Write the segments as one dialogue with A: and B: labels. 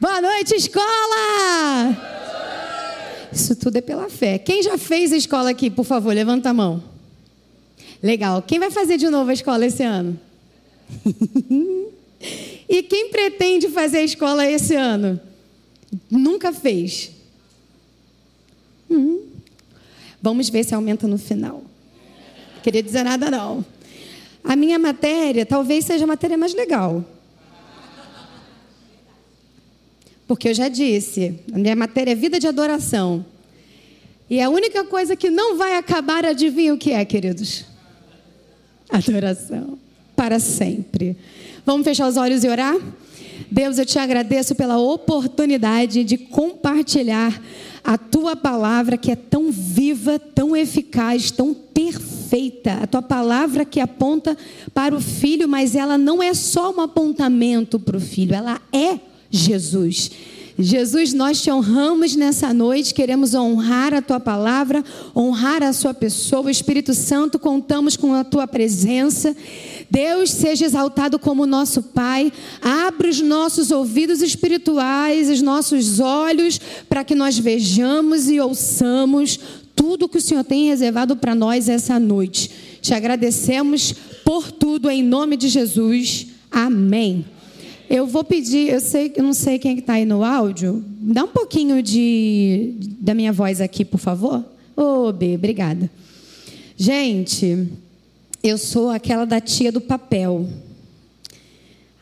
A: Boa noite, escola! Isso tudo é pela fé. Quem já fez a escola aqui, por favor, levanta a mão. Legal. Quem vai fazer de novo a escola esse ano? e quem pretende fazer a escola esse ano? Nunca fez. Hum. Vamos ver se aumenta no final. Queria dizer nada, não. A minha matéria talvez seja a matéria mais legal. Porque eu já disse, a minha matéria é vida de adoração. E a única coisa que não vai acabar, adivinha o que é, queridos? Adoração. Para sempre. Vamos fechar os olhos e orar? Deus, eu te agradeço pela oportunidade de compartilhar a tua palavra que é tão viva, tão eficaz, tão perfeita. A tua palavra que aponta para o filho, mas ela não é só um apontamento para o filho, ela é Jesus. Jesus, nós te honramos nessa noite, queremos honrar a tua palavra, honrar a sua pessoa. Espírito Santo, contamos com a tua presença. Deus seja exaltado como nosso Pai. Abre os nossos ouvidos espirituais, os nossos olhos, para que nós vejamos e ouçamos tudo que o Senhor tem reservado para nós essa noite. Te agradecemos por tudo em nome de Jesus. Amém. Eu vou pedir, eu sei, eu não sei quem está aí no áudio, dá um pouquinho de da minha voz aqui, por favor. Ô, oh, B, obrigada. Gente, eu sou aquela da tia do papel.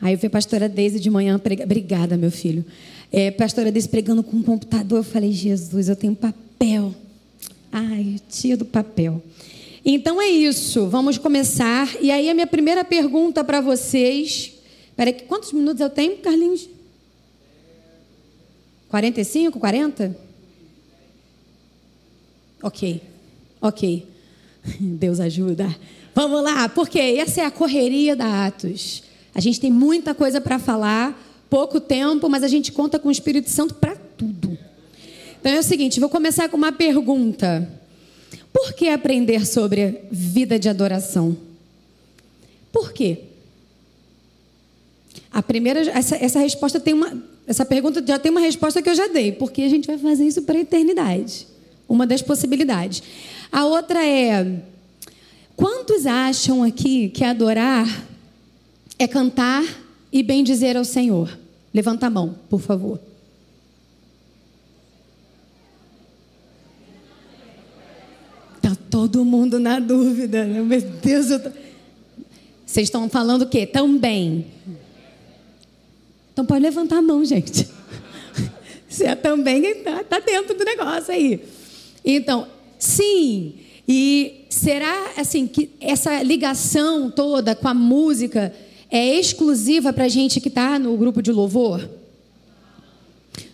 A: Aí eu vi a pastora Deise de manhã pregar. Obrigada, meu filho. É, pastora Deise pregando com um computador. Eu falei, Jesus, eu tenho papel. Ai, tia do papel. Então é isso. Vamos começar. E aí a minha primeira pergunta para vocês Peraí, quantos minutos eu tenho, Carlinhos? 45, 40? Ok, ok. Deus ajuda. Vamos lá, porque essa é a correria da Atos. A gente tem muita coisa para falar, pouco tempo, mas a gente conta com o Espírito Santo para tudo. Então é o seguinte, vou começar com uma pergunta. Por que aprender sobre vida de adoração? Por quê? A primeira, essa, essa resposta tem uma, essa pergunta já tem uma resposta que eu já dei, porque a gente vai fazer isso para a eternidade. Uma das possibilidades. A outra é: quantos acham aqui que adorar é cantar e bem dizer ao Senhor? Levanta a mão, por favor. Tá todo mundo na dúvida, né? meu Deus. Tô... Vocês estão falando o quê? Também. Então pode levantar a mão, gente. Você também está tá dentro do negócio aí. Então, sim. E será assim que essa ligação toda com a música é exclusiva para a gente que está no grupo de louvor?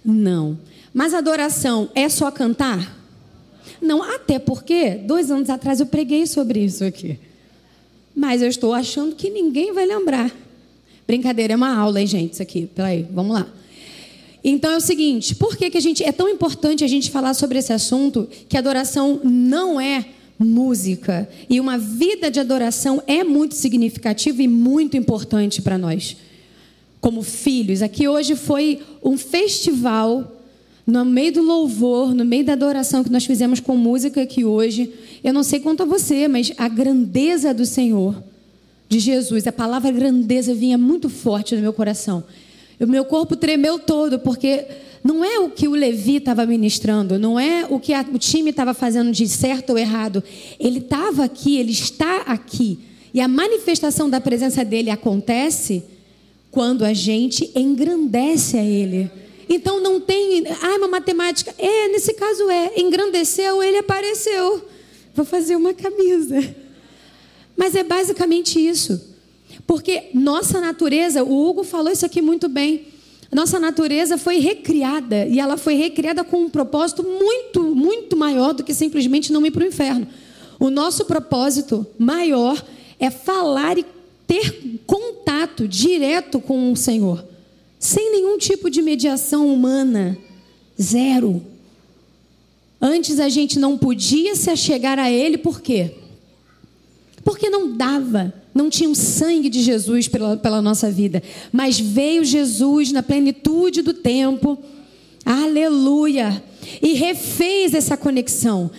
A: Não. Mas adoração é só cantar? Não, até porque dois anos atrás eu preguei sobre isso aqui. Mas eu estou achando que ninguém vai lembrar. Brincadeira, é uma aula, hein, gente? Isso aqui. Peraí, vamos lá. Então é o seguinte: por que, que a gente, é tão importante a gente falar sobre esse assunto que adoração não é música? E uma vida de adoração é muito significativa e muito importante para nós, como filhos. Aqui hoje foi um festival no meio do louvor, no meio da adoração que nós fizemos com música aqui hoje. Eu não sei quanto a você, mas a grandeza do Senhor de Jesus, a palavra grandeza vinha muito forte no meu coração. O meu corpo tremeu todo, porque não é o que o Levi estava ministrando, não é o que a, o time estava fazendo de certo ou errado. Ele estava aqui, ele está aqui. E a manifestação da presença dele acontece quando a gente engrandece a ele. Então não tem, ah, uma matemática. É, nesse caso é, engrandeceu, ele apareceu. Vou fazer uma camisa. Mas é basicamente isso. Porque nossa natureza, o Hugo falou isso aqui muito bem. Nossa natureza foi recriada e ela foi recriada com um propósito muito, muito maior do que simplesmente não ir para o inferno. O nosso propósito maior é falar e ter contato direto com o Senhor, sem nenhum tipo de mediação humana. Zero. Antes a gente não podia se achegar a Ele, por quê? Porque não dava, não tinha o sangue de Jesus pela, pela nossa vida. Mas veio Jesus na plenitude do tempo, aleluia, e refez essa conexão.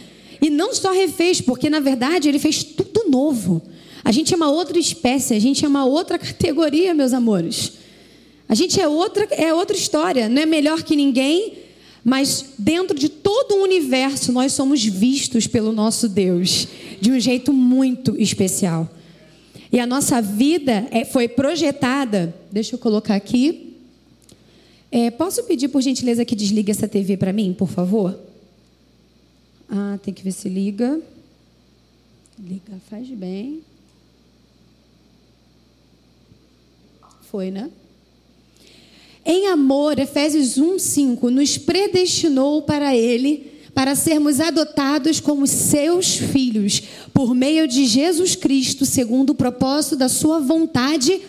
A: E não só refez, porque na verdade ele fez tudo novo. A gente é uma outra espécie, a gente é uma outra categoria, meus amores. A gente é outra, é outra história, não é melhor que ninguém, mas dentro de todo o universo nós somos vistos pelo nosso Deus de um jeito muito especial. E a nossa vida é, foi projetada. Deixa eu colocar aqui. É, posso pedir, por gentileza, que desligue essa TV para mim, por favor? Ah, tem que ver se liga. Liga, faz bem. Foi, né? Em amor, Efésios 1, 5, nos predestinou para Ele, para sermos adotados como seus filhos, por meio de Jesus Cristo, segundo o propósito da Sua vontade,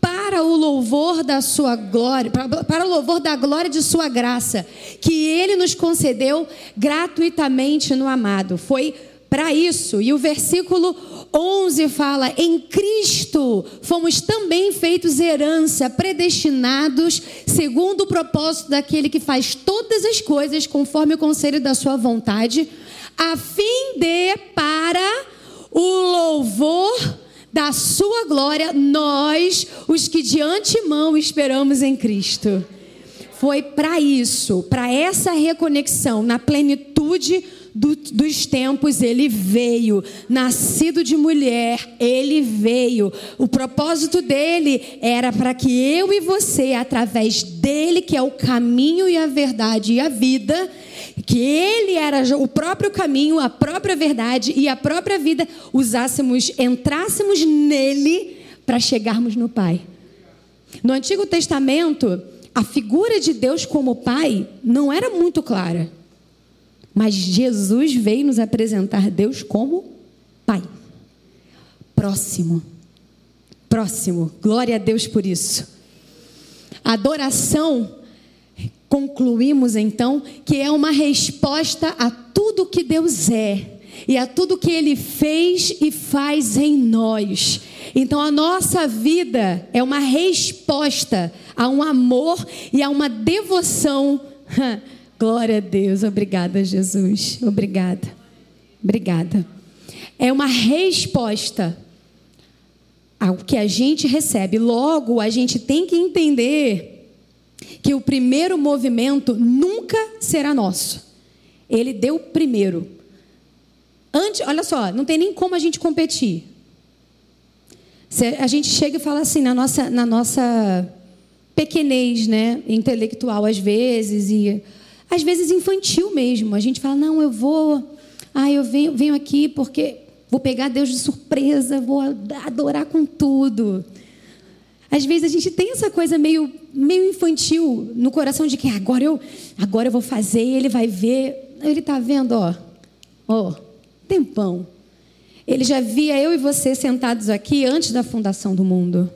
A: para o louvor da Sua glória, para, para o louvor da glória de Sua graça, que Ele nos concedeu gratuitamente no amado. Foi para isso. E o versículo 11 fala: Em Cristo fomos também feitos herança, predestinados, segundo o propósito daquele que faz todas as coisas conforme o conselho da Sua vontade, a fim de, para o louvor da Sua glória, nós, os que de antemão esperamos em Cristo. Foi para isso, para essa reconexão na plenitude do, dos tempos, ele veio. Nascido de mulher, ele veio. O propósito dele era para que eu e você, através dele, que é o caminho e a verdade e a vida, que ele era o próprio caminho, a própria verdade e a própria vida, usássemos, entrássemos nele para chegarmos no Pai. No Antigo Testamento, a figura de Deus como Pai não era muito clara. Mas Jesus veio nos apresentar Deus como Pai. Próximo. Próximo. Glória a Deus por isso. Adoração, concluímos então, que é uma resposta a tudo que Deus é e a tudo que Ele fez e faz em nós. Então a nossa vida é uma resposta a um amor e a uma devoção Glória a Deus. Obrigada, Jesus. Obrigada. Obrigada. É uma resposta ao que a gente recebe. Logo, a gente tem que entender que o primeiro movimento nunca será nosso. Ele deu primeiro. Antes, olha só, não tem nem como a gente competir. A gente chega e fala assim na nossa, na nossa pequenez, né, intelectual às vezes e às vezes infantil mesmo. A gente fala, não, eu vou, ah, eu venho, venho aqui porque vou pegar Deus de surpresa, vou adorar com tudo. Às vezes a gente tem essa coisa meio, meio infantil no coração de que agora eu, agora eu vou fazer, ele vai ver. Ele está vendo, ó, ó, tempão. Ele já via eu e você sentados aqui antes da fundação do mundo.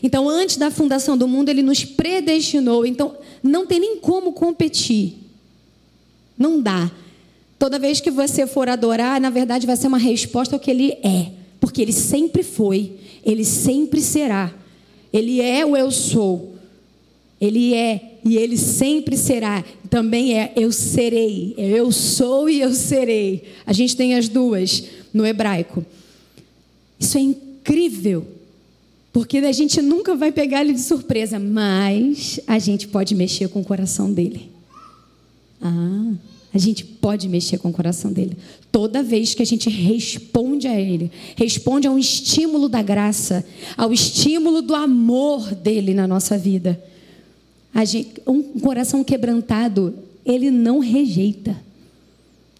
A: Então, antes da fundação do mundo, ele nos predestinou. Então, não tem nem como competir. Não dá. Toda vez que você for adorar, na verdade vai ser uma resposta ao que ele é, porque ele sempre foi, ele sempre será. Ele é o eu sou. Ele é e ele sempre será. Também é eu serei. Eu sou e eu serei. A gente tem as duas no hebraico. Isso é incrível. Porque a gente nunca vai pegar ele de surpresa, mas a gente pode mexer com o coração dele. Ah, a gente pode mexer com o coração dele. Toda vez que a gente responde a ele, responde a um estímulo da graça, ao estímulo do amor dele na nossa vida. Gente, um coração quebrantado, ele não rejeita.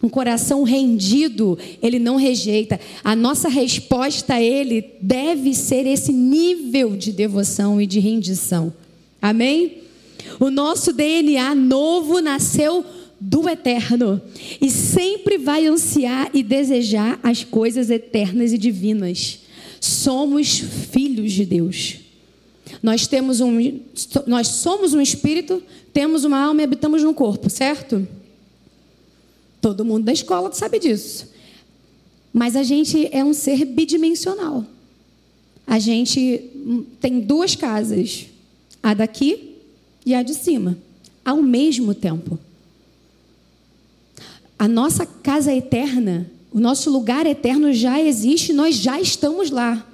A: Um coração rendido, ele não rejeita. A nossa resposta a ele deve ser esse nível de devoção e de rendição. Amém? O nosso DNA novo nasceu do eterno e sempre vai ansiar e desejar as coisas eternas e divinas. Somos filhos de Deus. Nós temos um nós somos um espírito, temos uma alma e habitamos num corpo, certo? Todo mundo da escola sabe disso. Mas a gente é um ser bidimensional. A gente tem duas casas, a daqui e a de cima, ao mesmo tempo. A nossa casa eterna, o nosso lugar eterno já existe, nós já estamos lá.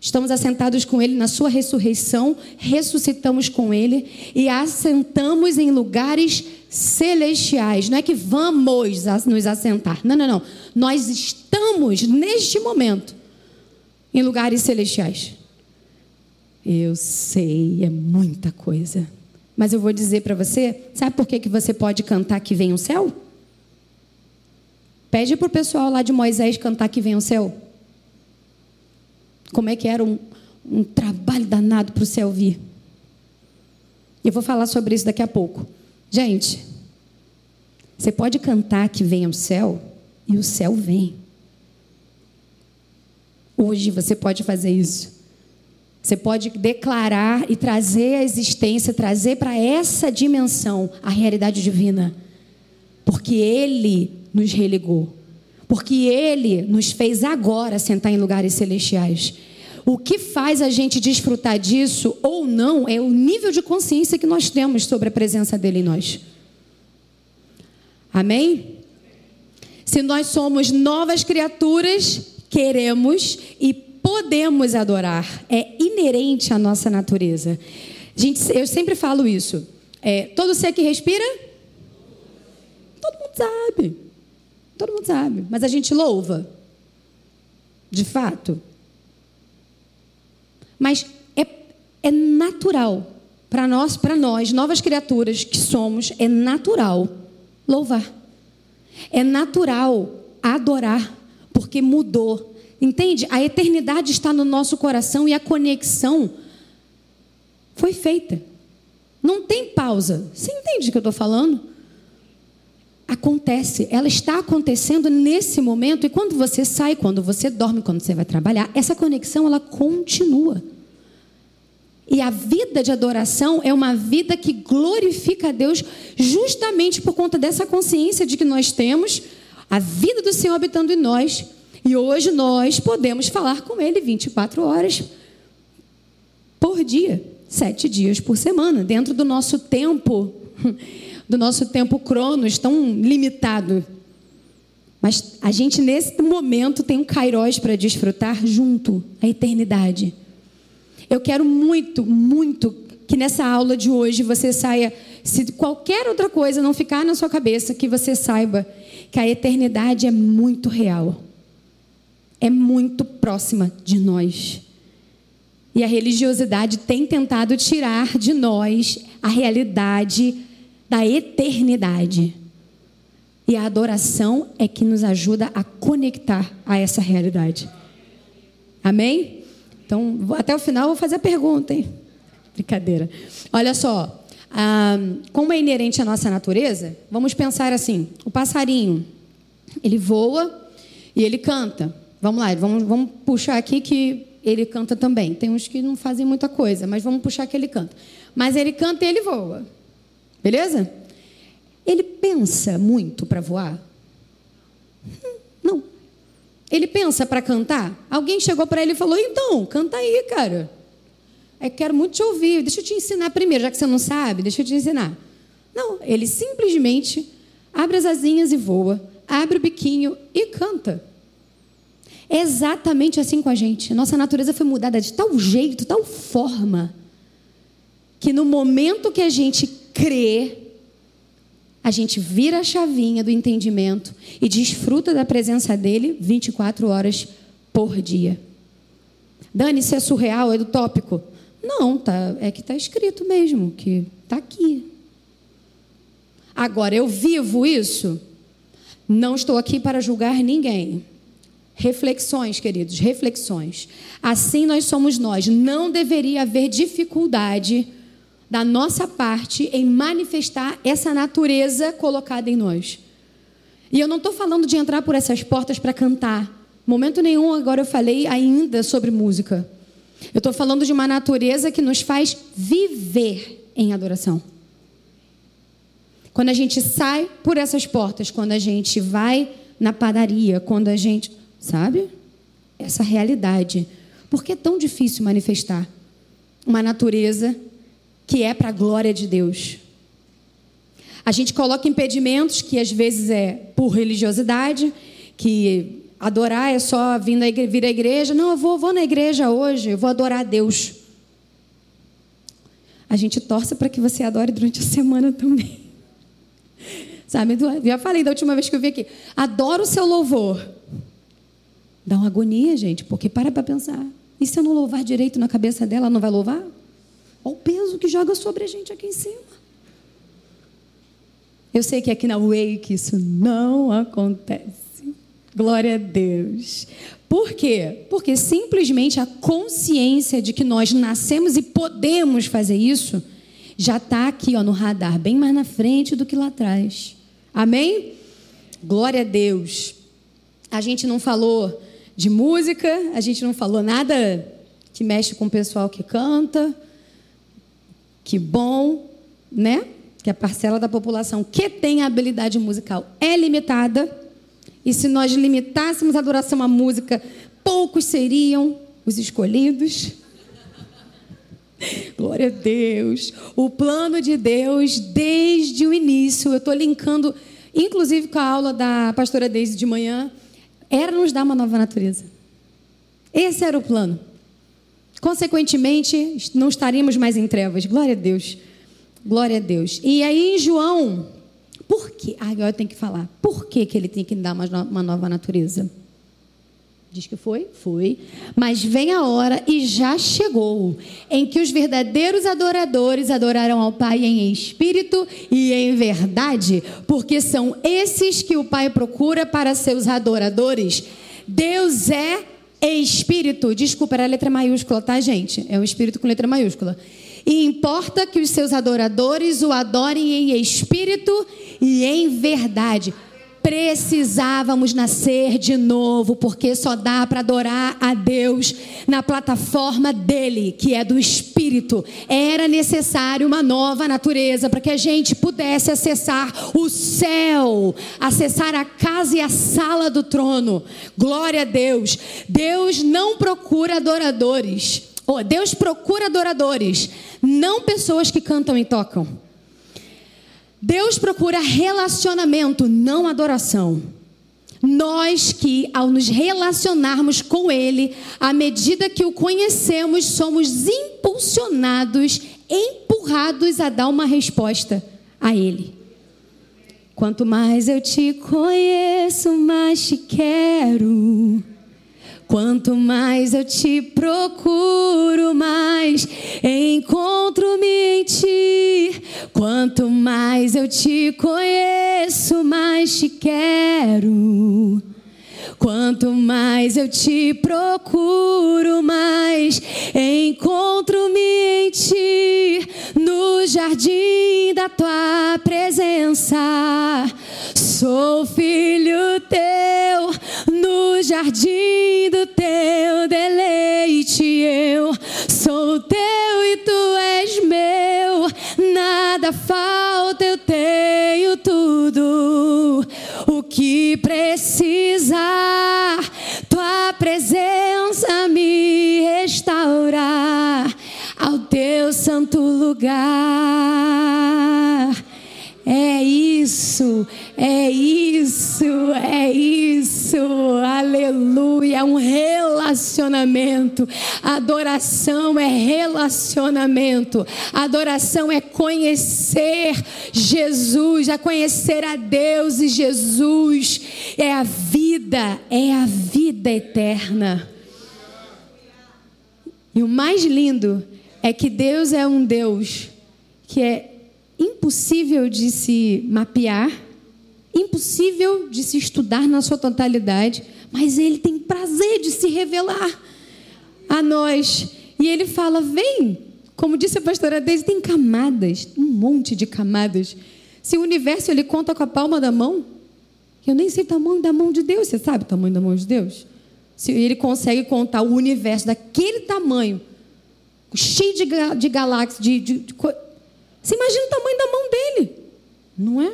A: Estamos assentados com Ele na Sua ressurreição, ressuscitamos com Ele e assentamos em lugares celestiais. Não é que vamos nos assentar. Não, não, não. Nós estamos neste momento em lugares celestiais. Eu sei, é muita coisa. Mas eu vou dizer para você, sabe por que, que você pode cantar que vem o céu? Pede para o pessoal lá de Moisés cantar que vem o céu. Como é que era um, um trabalho danado para o céu vir. Eu vou falar sobre isso daqui a pouco. Gente, você pode cantar que vem o céu e o céu vem. Hoje você pode fazer isso. Você pode declarar e trazer a existência, trazer para essa dimensão a realidade divina. Porque Ele nos religou. Porque Ele nos fez agora sentar em lugares celestiais. O que faz a gente desfrutar disso ou não é o nível de consciência que nós temos sobre a presença dele em nós. Amém? Se nós somos novas criaturas, queremos e podemos adorar. É inerente à nossa natureza. Gente, eu sempre falo isso. É, todo ser que respira, todo mundo sabe. Todo mundo sabe. Mas a gente louva. De fato. Mas é, é natural para nós, para nós, novas criaturas que somos, é natural louvar. É natural adorar, porque mudou. Entende? A eternidade está no nosso coração e a conexão foi feita. Não tem pausa. Você entende o que eu estou falando? Acontece, ela está acontecendo nesse momento, e quando você sai, quando você dorme, quando você vai trabalhar, essa conexão ela continua. E a vida de adoração é uma vida que glorifica a Deus justamente por conta dessa consciência de que nós temos a vida do Senhor habitando em nós. E hoje nós podemos falar com Ele 24 horas por dia, sete dias por semana, dentro do nosso tempo, do nosso tempo cronos tão limitado. Mas a gente, nesse momento, tem um kairós para desfrutar junto, a eternidade. Eu quero muito, muito que nessa aula de hoje você saia, se qualquer outra coisa não ficar na sua cabeça, que você saiba que a eternidade é muito real, é muito próxima de nós. E a religiosidade tem tentado tirar de nós a realidade da eternidade. E a adoração é que nos ajuda a conectar a essa realidade. Amém? Então, até o final vou fazer a pergunta, hein? Brincadeira. Olha só, ah, como é inerente à nossa natureza, vamos pensar assim: o passarinho, ele voa e ele canta. Vamos lá, vamos, vamos puxar aqui que ele canta também. Tem uns que não fazem muita coisa, mas vamos puxar que ele canta. Mas ele canta e ele voa. Beleza? Ele pensa muito para voar? Ele pensa para cantar? Alguém chegou para ele e falou: então, canta aí, cara. É quero muito te ouvir. Deixa eu te ensinar primeiro, já que você não sabe, deixa eu te ensinar. Não, ele simplesmente abre as asinhas e voa, abre o biquinho e canta. Exatamente assim com a gente. Nossa natureza foi mudada de tal jeito, tal forma, que no momento que a gente crê, a gente vira a chavinha do entendimento e desfruta da presença dele 24 horas por dia. Dani, isso é surreal, é do tópico. Não, tá, é que está escrito mesmo, que está aqui. Agora, eu vivo isso? Não estou aqui para julgar ninguém. Reflexões, queridos, reflexões. Assim nós somos nós. Não deveria haver dificuldade da nossa parte em manifestar essa natureza colocada em nós. E eu não estou falando de entrar por essas portas para cantar. Momento nenhum agora eu falei ainda sobre música. Eu estou falando de uma natureza que nos faz viver em adoração. Quando a gente sai por essas portas, quando a gente vai na padaria, quando a gente. Sabe? Essa realidade. Por que é tão difícil manifestar uma natureza que é para a glória de Deus? A gente coloca impedimentos que às vezes é por religiosidade, que adorar é só vir, vir à igreja. Não, eu vou, vou na igreja hoje, eu vou adorar a Deus. A gente torce para que você adore durante a semana também. Sabe, já falei da última vez que eu vim aqui. Adoro o seu louvor. Dá uma agonia, gente, porque para para pensar. E se eu não louvar direito na cabeça dela, ela não vai louvar? Olha o peso que joga sobre a gente aqui em cima. Eu sei que aqui na Wake isso não acontece. Glória a Deus. Por quê? Porque simplesmente a consciência de que nós nascemos e podemos fazer isso já está aqui ó, no radar, bem mais na frente do que lá atrás. Amém? Glória a Deus. A gente não falou de música, a gente não falou nada que mexe com o pessoal que canta. Que bom, né? Que a parcela da população que tem a habilidade musical é limitada. E se nós limitássemos a adoração à música, poucos seriam os escolhidos. Glória a Deus. O plano de Deus, desde o início, eu estou linkando, inclusive com a aula da pastora Deise de manhã, era nos dar uma nova natureza. Esse era o plano. Consequentemente, não estaríamos mais em trevas. Glória a Deus. Glória a Deus. E aí João, por que? Ah, agora eu tenho que falar. Por que, que ele tem que dar uma nova natureza? Diz que foi? Foi. Mas vem a hora e já chegou em que os verdadeiros adoradores adorarão ao Pai em espírito e em verdade, porque são esses que o Pai procura para seus adoradores. Deus é espírito. Desculpa, era a letra maiúscula, tá, gente? É um espírito com letra maiúscula. E importa que os seus adoradores o adorem em espírito e em verdade. Precisávamos nascer de novo, porque só dá para adorar a Deus na plataforma dele, que é do Espírito. Era necessário uma nova natureza para que a gente pudesse acessar o céu, acessar a casa e a sala do trono. Glória a Deus. Deus não procura adoradores. Oh, Deus procura adoradores, não pessoas que cantam e tocam. Deus procura relacionamento, não adoração. Nós que, ao nos relacionarmos com Ele, à medida que o conhecemos, somos impulsionados, empurrados a dar uma resposta a Ele. Quanto mais eu te conheço, mais te quero. Quanto mais eu te procuro, mais encontro-me em ti. Quanto mais eu te conheço, mais te quero. Quanto mais eu te procuro, mais encontro-me em ti, no jardim da tua presença. Sou filho teu, no jardim teu deleite. Eu sou teu e tu és meu, nada falta, eu tenho tudo o que precisar, tua presença me restaurar ao teu santo lugar. É um relacionamento. Adoração é relacionamento. Adoração é conhecer Jesus, é conhecer a Deus e Jesus. É a vida, é a vida eterna. E o mais lindo é que Deus é um Deus que é impossível de se mapear, impossível de se estudar na sua totalidade, mas ele tem prazer de se revelar a nós. E ele fala: vem, como disse a pastora Deise, tem camadas, um monte de camadas. Se o universo ele conta com a palma da mão, eu nem sei o tamanho da mão de Deus, você sabe o tamanho da mão de Deus? Se ele consegue contar o universo daquele tamanho, cheio de, de galáxias, de, de, de você imagina o tamanho da mão dele. Não é?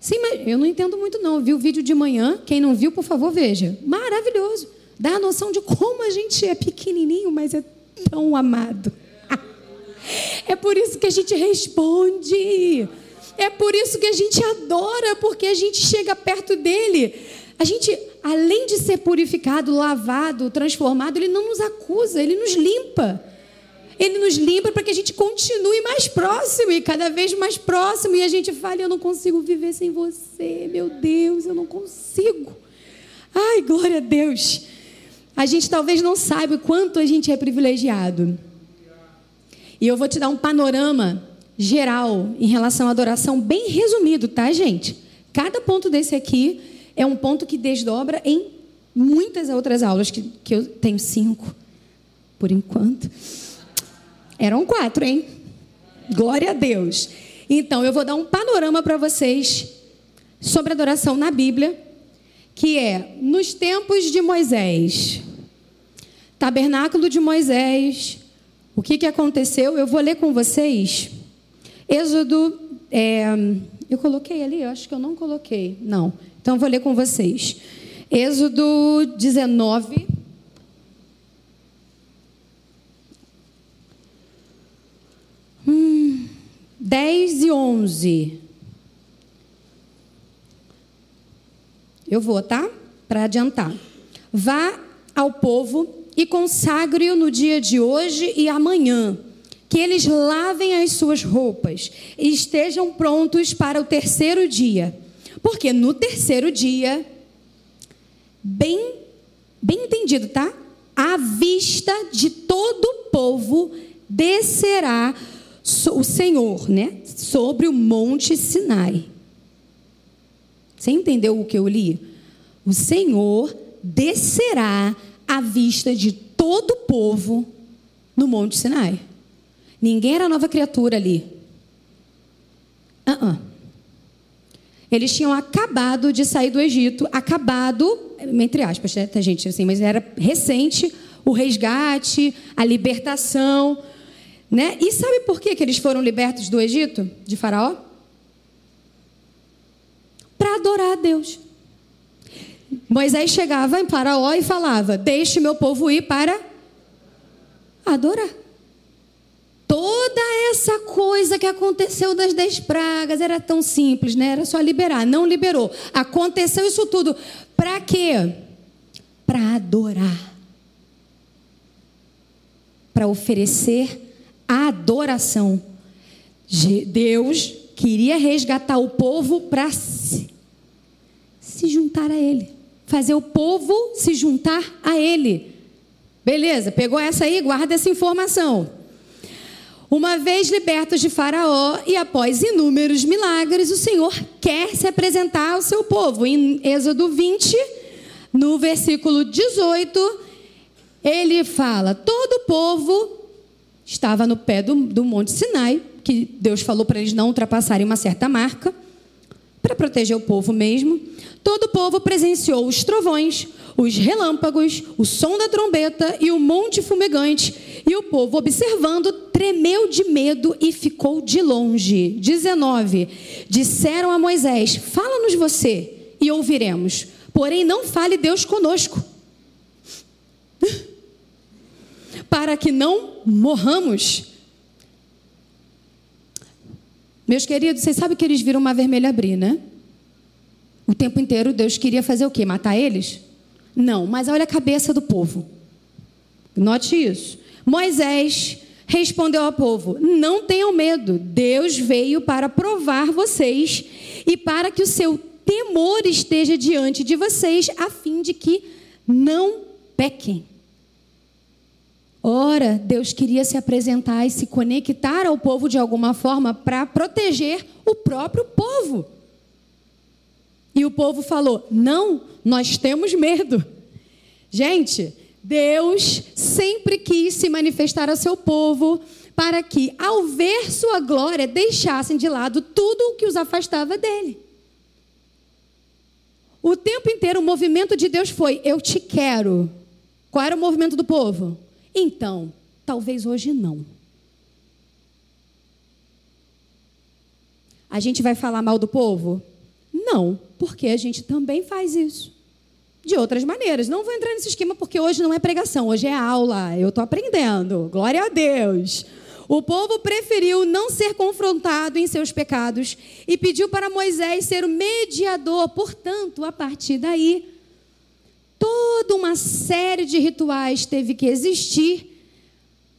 A: Sim, mas eu não entendo muito não. Vi o vídeo de manhã, quem não viu, por favor, veja. Maravilhoso. Dá a noção de como a gente é pequenininho, mas é tão amado. É por isso que a gente responde. É por isso que a gente adora, porque a gente chega perto dele. A gente, além de ser purificado, lavado, transformado, ele não nos acusa, ele nos limpa. Ele nos limpa para que a gente continue mais próximo e cada vez mais próximo. E a gente fala: Eu não consigo viver sem você, meu Deus, eu não consigo. Ai, glória a Deus. A gente talvez não saiba o quanto a gente é privilegiado. E eu vou te dar um panorama geral em relação à adoração, bem resumido, tá, gente? Cada ponto desse aqui é um ponto que desdobra em muitas outras aulas, que, que eu tenho cinco, por enquanto. Eram quatro, hein? Glória a Deus. Então, eu vou dar um panorama para vocês sobre adoração na Bíblia, que é nos tempos de Moisés, tabernáculo de Moisés, o que, que aconteceu? Eu vou ler com vocês. Êxodo. É, eu coloquei ali? Eu acho que eu não coloquei. Não. Então eu vou ler com vocês. Êxodo 19. 10 e 11. Eu vou, tá? Para adiantar. Vá ao povo e consagre-o no dia de hoje e amanhã. Que eles lavem as suas roupas e estejam prontos para o terceiro dia. Porque no terceiro dia, bem, bem entendido, tá? À vista de todo o povo descerá o Senhor, né? Sobre o monte Sinai. Você entendeu o que eu li? O Senhor descerá à vista de todo o povo no Monte Sinai. Ninguém era nova criatura ali. Uh -uh. Eles tinham acabado de sair do Egito, acabado, entre aspas, né, tá, gente, assim, mas era recente o resgate, a libertação, né? E sabe por que, que eles foram libertos do Egito, de Faraó? Para adorar a Deus. Moisés chegava em Faraó e falava: Deixe meu povo ir para adorar. Toda essa coisa que aconteceu das dez pragas era tão simples, né? Era só liberar. Não liberou. Aconteceu isso tudo. Para quê? Para adorar. Para oferecer adoração. Deus queria resgatar o povo para se, se juntar a Ele fazer o povo se juntar a ele. Beleza, pegou essa aí? Guarda essa informação. Uma vez libertos de Faraó e após inúmeros milagres, o Senhor quer se apresentar ao seu povo. Em Êxodo 20, no versículo 18, ele fala: Todo o povo estava no pé do, do Monte Sinai, que Deus falou para eles não ultrapassarem uma certa marca, para proteger o povo mesmo. Todo o povo presenciou os trovões, os relâmpagos, o som da trombeta e o monte fumegante. E o povo, observando, tremeu de medo e ficou de longe. 19. Disseram a Moisés: Fala-nos você e ouviremos. Porém, não fale Deus conosco. Para que não morramos. Meus queridos, vocês sabem que eles viram uma vermelha abrir, né? O tempo inteiro Deus queria fazer o quê? Matar eles? Não, mas olha a cabeça do povo. Note isso. Moisés respondeu ao povo: Não tenham medo, Deus veio para provar vocês e para que o seu temor esteja diante de vocês, a fim de que não pequem. Ora, Deus queria se apresentar e se conectar ao povo de alguma forma para proteger o próprio povo. E o povo falou: Não, nós temos medo. Gente, Deus sempre quis se manifestar ao seu povo para que, ao ver sua glória, deixassem de lado tudo o que os afastava dele. O tempo inteiro o movimento de Deus foi: Eu te quero. Qual era o movimento do povo? Então, talvez hoje não. a gente vai falar mal do povo? Não, porque a gente também faz isso. De outras maneiras. Não vou entrar nesse esquema porque hoje não é pregação, hoje é aula. Eu estou aprendendo. Glória a Deus. O povo preferiu não ser confrontado em seus pecados e pediu para Moisés ser o mediador. Portanto, a partir daí, toda uma série de rituais teve que existir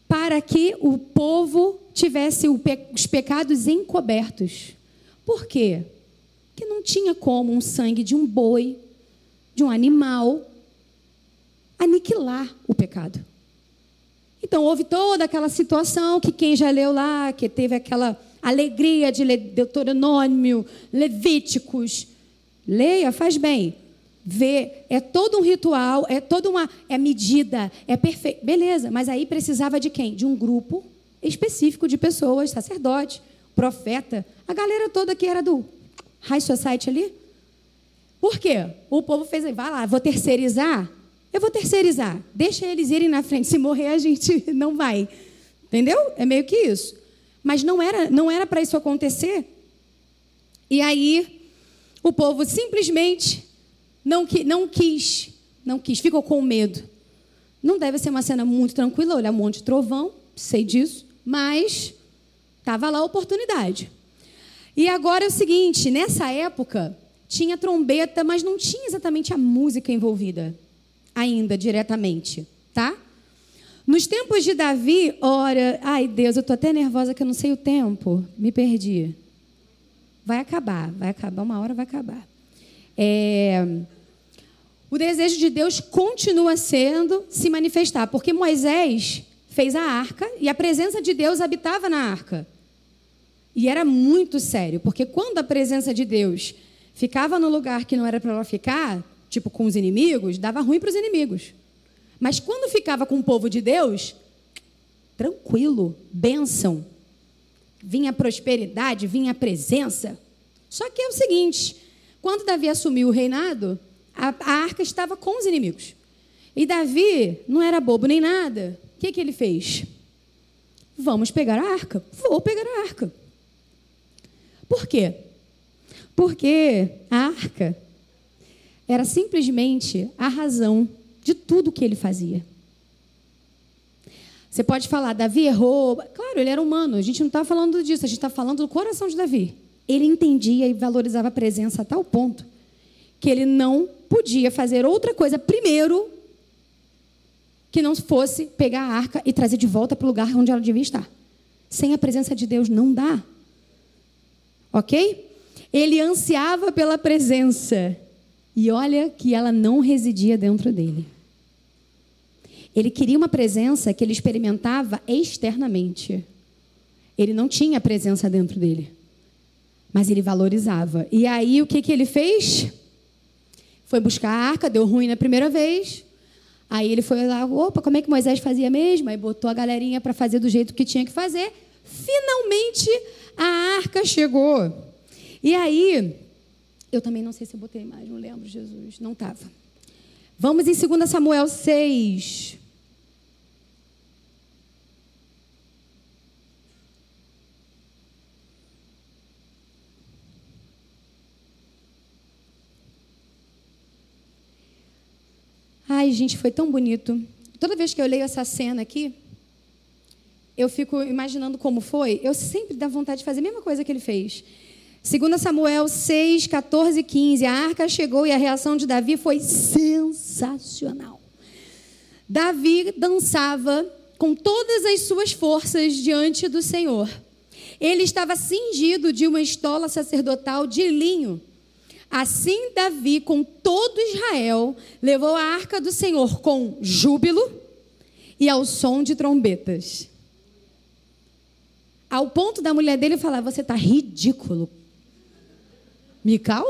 A: para que o povo tivesse os pecados encobertos. Por quê? Porque não tinha como um sangue de um boi, de um animal, aniquilar o pecado. Então houve toda aquela situação que quem já leu lá, que teve aquela alegria de Deuteronômio, Levíticos, leia, faz bem. Vê, é todo um ritual, é toda uma é medida, é perfeito. Beleza, mas aí precisava de quem? De um grupo específico de pessoas, sacerdote, profeta, a galera toda que era do High Society ali. Por quê? O povo fez, vai lá, vou terceirizar. Eu vou terceirizar. Deixa eles irem na frente. Se morrer, a gente não vai. Entendeu? É meio que isso. Mas não era, não era para isso acontecer. E aí, o povo simplesmente não, não quis, não quis, ficou com medo. Não deve ser uma cena muito tranquila, olhar um monte de trovão, sei disso, mas estava lá a oportunidade. E agora é o seguinte: nessa época tinha trombeta, mas não tinha exatamente a música envolvida ainda diretamente, tá? Nos tempos de Davi, ora, ai Deus, eu tô até nervosa que eu não sei o tempo, me perdi. Vai acabar, vai acabar, uma hora vai acabar. É, o desejo de Deus continua sendo se manifestar, porque Moisés fez a arca e a presença de Deus habitava na arca. E era muito sério, porque quando a presença de Deus ficava no lugar que não era para ela ficar, tipo com os inimigos, dava ruim para os inimigos. Mas quando ficava com o povo de Deus, tranquilo, bênção. Vinha prosperidade, vinha presença. Só que é o seguinte: quando Davi assumiu o reinado, a, a arca estava com os inimigos. E Davi não era bobo nem nada. O que, que ele fez? Vamos pegar a arca. Vou pegar a arca. Por quê? Porque a arca era simplesmente a razão de tudo que ele fazia. Você pode falar, Davi errou. Claro, ele era humano, a gente não está falando disso, a gente está falando do coração de Davi. Ele entendia e valorizava a presença a tal ponto que ele não podia fazer outra coisa primeiro que não fosse pegar a arca e trazer de volta para o lugar onde ela devia estar. Sem a presença de Deus não dá. Ok? Ele ansiava pela presença. E olha que ela não residia dentro dele. Ele queria uma presença que ele experimentava externamente. Ele não tinha presença dentro dele. Mas ele valorizava. E aí o que, que ele fez? Foi buscar a arca, deu ruim na primeira vez. Aí ele foi lá, opa, como é que Moisés fazia mesmo? Aí botou a galerinha para fazer do jeito que tinha que fazer. Finalmente a arca chegou. E aí, eu também não sei se eu botei mais, não lembro, Jesus. Não estava. Vamos em 2 Samuel 6. Ai, gente, foi tão bonito. Toda vez que eu leio essa cena aqui, eu fico imaginando como foi. Eu sempre dá vontade de fazer a mesma coisa que ele fez. 2 Samuel 6, 14 e 15. A arca chegou e a reação de Davi foi sensacional. Davi dançava com todas as suas forças diante do Senhor. Ele estava cingido de uma estola sacerdotal de linho Assim, Davi, com todo Israel, levou a arca do Senhor com júbilo e ao som de trombetas. Ao ponto da mulher dele falar: Você está ridículo. Mical?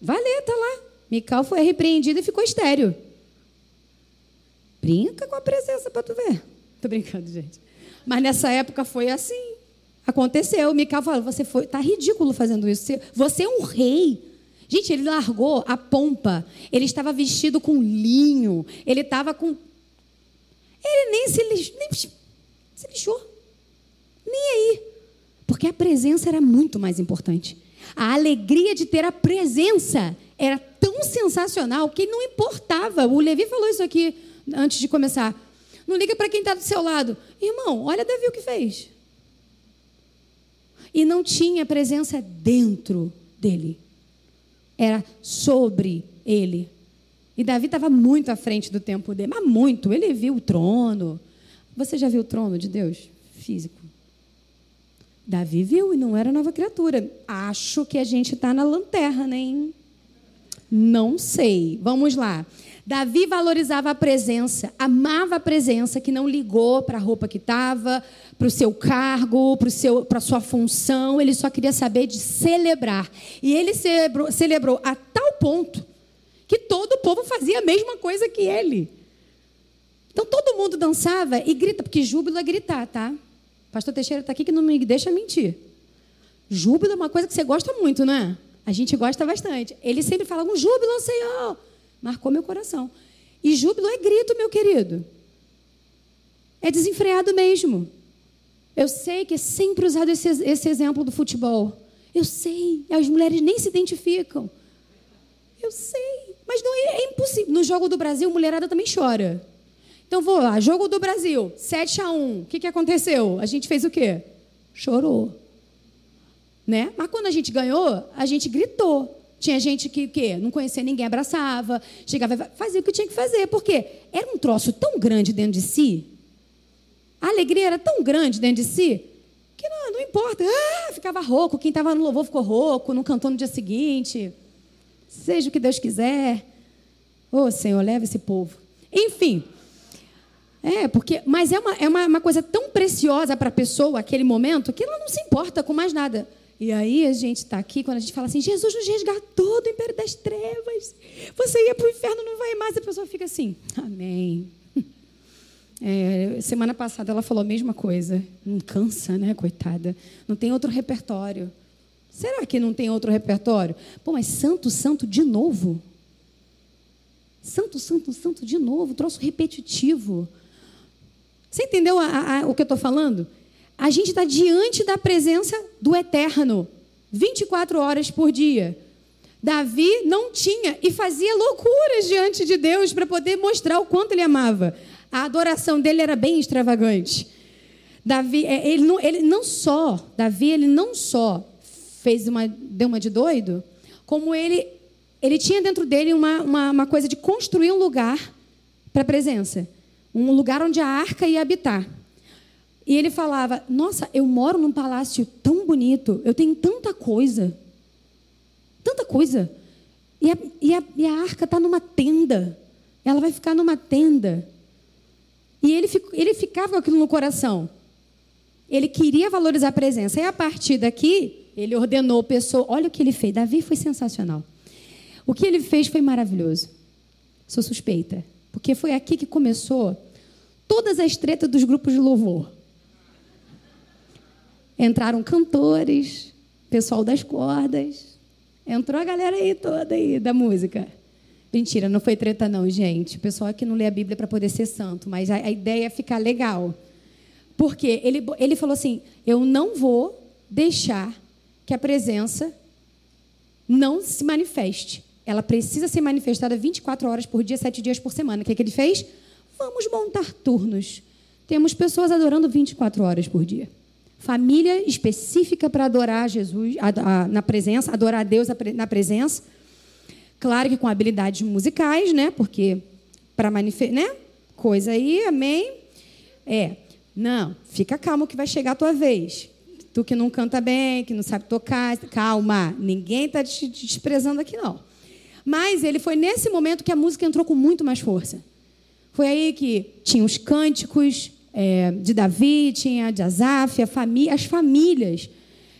A: Vai ler, tá lá. Mical foi repreendida e ficou estéreo. Brinca com a presença para tu ver. Tô brincando, gente. Mas nessa época foi assim. Aconteceu. Mical falou: Você foi, tá ridículo fazendo isso. Você é um rei. Gente, ele largou a pompa. Ele estava vestido com linho. Ele estava com. Ele nem se, lix... nem se lixou. Nem aí. Porque a presença era muito mais importante. A alegria de ter a presença era tão sensacional que não importava. O Levi falou isso aqui antes de começar. Não liga para quem está do seu lado. Irmão, olha Davi o que fez. E não tinha presença dentro dele. Era sobre ele. E Davi estava muito à frente do tempo dele, mas muito. Ele viu o trono. Você já viu o trono de Deus? Físico. Davi viu e não era nova criatura. Acho que a gente está na lanterna, nem. Não sei. Vamos lá. Davi valorizava a presença, amava a presença, que não ligou para a roupa que estava, para o seu cargo, para a sua função, ele só queria saber de celebrar. E ele celebrou, celebrou a tal ponto que todo o povo fazia a mesma coisa que ele. Então todo mundo dançava e grita, porque júbilo é gritar, tá? Pastor Teixeira está aqui que não me deixa mentir. Júbilo é uma coisa que você gosta muito, não é? A gente gosta bastante. Ele sempre fala um júbilo ao Senhor. Marcou meu coração. E júbilo é grito, meu querido. É desenfreado mesmo. Eu sei que é sempre usado esse, esse exemplo do futebol. Eu sei. As mulheres nem se identificam. Eu sei. Mas não é, é impossível. No jogo do Brasil, mulherada também chora. Então vou lá, jogo do Brasil, 7 a 1. O que, que aconteceu? A gente fez o quê? Chorou. Né? Mas quando a gente ganhou, a gente gritou. Tinha gente que, que não conhecia ninguém, abraçava, chegava fazia o que tinha que fazer. Porque era um troço tão grande dentro de si, a alegria era tão grande dentro de si, que não, não importa. Ah, ficava rouco, quem estava no louvor ficou rouco, não cantou no dia seguinte. Seja o que Deus quiser. Ô oh, Senhor, leva esse povo. Enfim, é, porque, mas é uma, é uma, uma coisa tão preciosa para a pessoa, aquele momento, que ela não se importa com mais nada. E aí a gente está aqui, quando a gente fala assim, Jesus nos resgatou do império das trevas. Você ia para o inferno, não vai mais. A pessoa fica assim, amém. É, semana passada ela falou a mesma coisa. Não cansa, né, coitada? Não tem outro repertório. Será que não tem outro repertório? Pô, mas santo, santo de novo? Santo, santo, santo de novo, troço repetitivo. Você entendeu a, a, o que eu estou falando? A gente está diante da presença do eterno, 24 horas por dia. Davi não tinha e fazia loucuras diante de Deus para poder mostrar o quanto ele amava. A adoração dele era bem extravagante. Davi, é, ele não, ele não só, Davi, ele não só fez uma, deu uma de doido, como ele, ele tinha dentro dele uma, uma, uma coisa de construir um lugar para a presença um lugar onde a arca ia habitar. E ele falava: Nossa, eu moro num palácio tão bonito, eu tenho tanta coisa, tanta coisa. E a, e a, e a arca está numa tenda, ela vai ficar numa tenda. E ele, ele ficava com aquilo no coração. Ele queria valorizar a presença. E a partir daqui, ele ordenou pessoa. Olha o que ele fez. Davi foi sensacional. O que ele fez foi maravilhoso. Sou suspeita. Porque foi aqui que começou todas as tretas dos grupos de louvor. Entraram cantores, pessoal das cordas. Entrou a galera aí toda aí da música. Mentira, não foi treta não, gente. O pessoal aqui não lê a Bíblia para poder ser santo, mas a, a, ideia é ficar legal. Porque ele, ele falou assim: eu não vou deixar que a presença não se manifeste. Ela precisa ser manifestada 24 horas por dia, 7 dias por semana. O que, é que ele fez? Vamos montar turnos. Temos pessoas adorando 24 horas por dia. Família específica para adorar Jesus a, a, na presença, adorar a Deus na presença. Claro que com habilidades musicais, né? Porque para manifestar, né? Coisa aí, amém? É. Não, fica calmo que vai chegar a tua vez. Tu que não canta bem, que não sabe tocar, calma. Ninguém está te desprezando aqui, não. Mas ele foi nesse momento que a música entrou com muito mais força. Foi aí que tinha os cânticos é, de Davi, tinha de Asaf, família, as famílias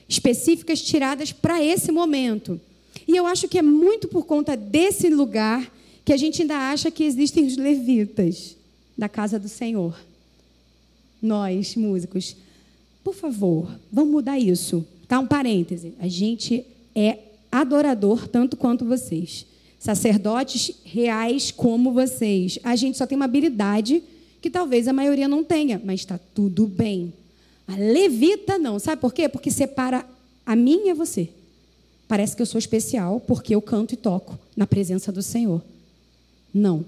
A: específicas tiradas para esse momento. E eu acho que é muito por conta desse lugar que a gente ainda acha que existem os levitas da casa do Senhor. Nós, músicos, por favor, vamos mudar isso. Tá um parêntese. A gente é adorador tanto quanto vocês. Sacerdotes reais como vocês. A gente só tem uma habilidade que talvez a maioria não tenha, mas está tudo bem. A levita não. Sabe por quê? Porque separa a mim e a você. parece que eu sou especial porque eu canto e toco na presença do Senhor. Não.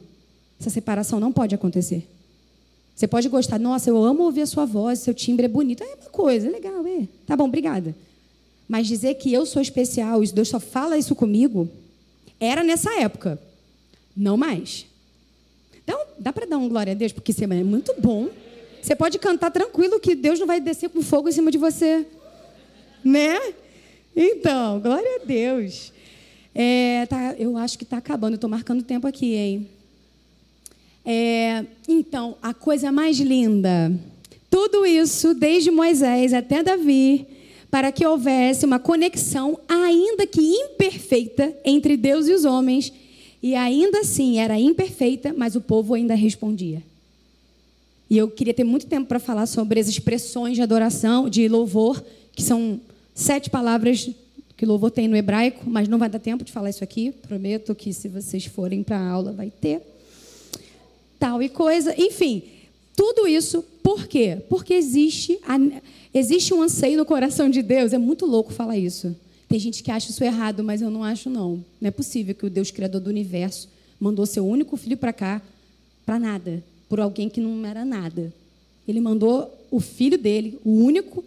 A: Essa separação não pode acontecer. Você pode gostar, nossa, eu amo ouvir a sua voz, seu timbre é bonito. É uma coisa, é legal, é. Tá bom, obrigada. Mas dizer que eu sou especial, e Deus só fala isso comigo, era nessa época. Não mais. Dá para dar um glória a Deus, porque isso é muito bom. Você pode cantar tranquilo que Deus não vai descer com fogo em cima de você. Né? Então, glória a Deus. É, tá, eu acho que está acabando, estou marcando tempo aqui, hein? É, então, a coisa mais linda. Tudo isso, desde Moisés até Davi, para que houvesse uma conexão, ainda que imperfeita, entre Deus e os homens. E ainda assim era imperfeita, mas o povo ainda respondia. E eu queria ter muito tempo para falar sobre as expressões de adoração, de louvor, que são sete palavras que louvor tem no hebraico, mas não vai dar tempo de falar isso aqui. Prometo que se vocês forem para a aula vai ter. Tal e coisa. Enfim, tudo isso por quê? Porque existe a Existe um anseio no coração de Deus. É muito louco falar isso. Tem gente que acha isso errado, mas eu não acho, não. Não é possível que o Deus Criador do universo mandou seu único filho para cá para nada, por alguém que não era nada. Ele mandou o filho dele, o único,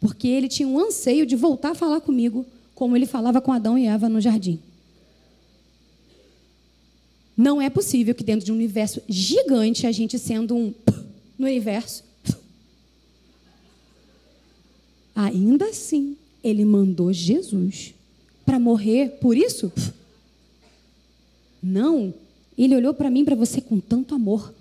A: porque ele tinha um anseio de voltar a falar comigo, como ele falava com Adão e Eva no jardim. Não é possível que dentro de um universo gigante, a gente sendo um no universo, Ainda assim, ele mandou Jesus para morrer por isso? Não. Ele olhou para mim, para você com tanto amor.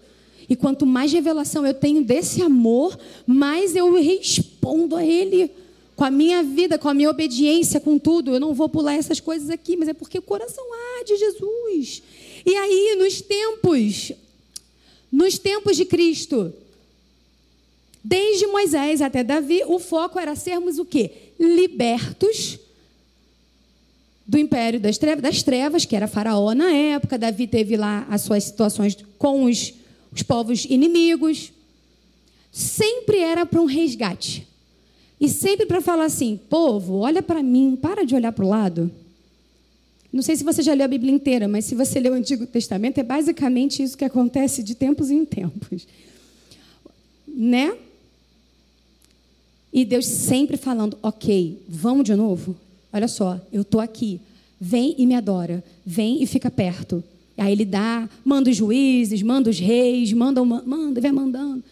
A: E quanto mais revelação eu tenho desse amor, mais eu respondo a Ele com a minha vida, com a minha obediência, com tudo. Eu não vou pular essas coisas aqui, mas é porque o coração arde Jesus. E aí, nos tempos, nos tempos de Cristo, Desde Moisés até Davi, o foco era sermos o quê? Libertos do império das trevas, das trevas, que era Faraó na época. Davi teve lá as suas situações com os, os povos inimigos. Sempre era para um resgate. E sempre para falar assim: povo, olha para mim, para de olhar para o lado. Não sei se você já leu a Bíblia inteira, mas se você leu o Antigo Testamento, é basicamente isso que acontece de tempos em tempos. Né? E Deus sempre falando: ok, vamos de novo? Olha só, eu estou aqui. Vem e me adora. Vem e fica perto. Aí ele dá, manda os juízes, manda os reis, manda, manda, vai mandando.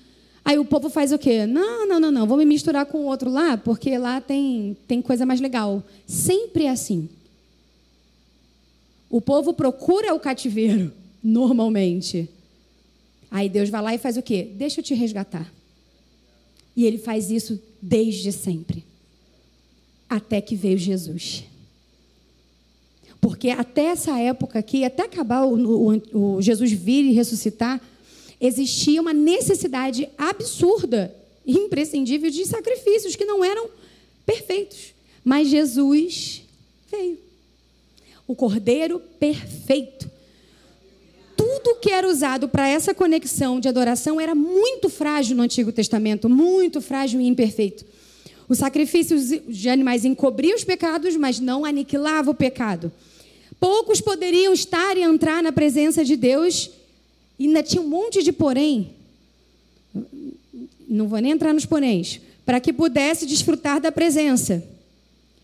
A: Aí o povo faz o quê? Não, não, não, não, vou me misturar com o outro lá, porque lá tem, tem coisa mais legal. Sempre é assim. O povo procura o cativeiro, normalmente. Aí Deus vai lá e faz o quê? Deixa eu te resgatar. E ele faz isso desde sempre. Até que veio Jesus. Porque até essa época aqui, até acabar o, o, o Jesus vir e ressuscitar, existia uma necessidade absurda, imprescindível de sacrifícios que não eram perfeitos. Mas Jesus veio. O Cordeiro perfeito tudo que era usado para essa conexão de adoração era muito frágil no Antigo Testamento, muito frágil e imperfeito. O sacrifício de animais encobria os pecados, mas não aniquilava o pecado. Poucos poderiam estar e entrar na presença de Deus, e ainda tinha um monte de porém. Não vou nem entrar nos poréns, para que pudesse desfrutar da presença.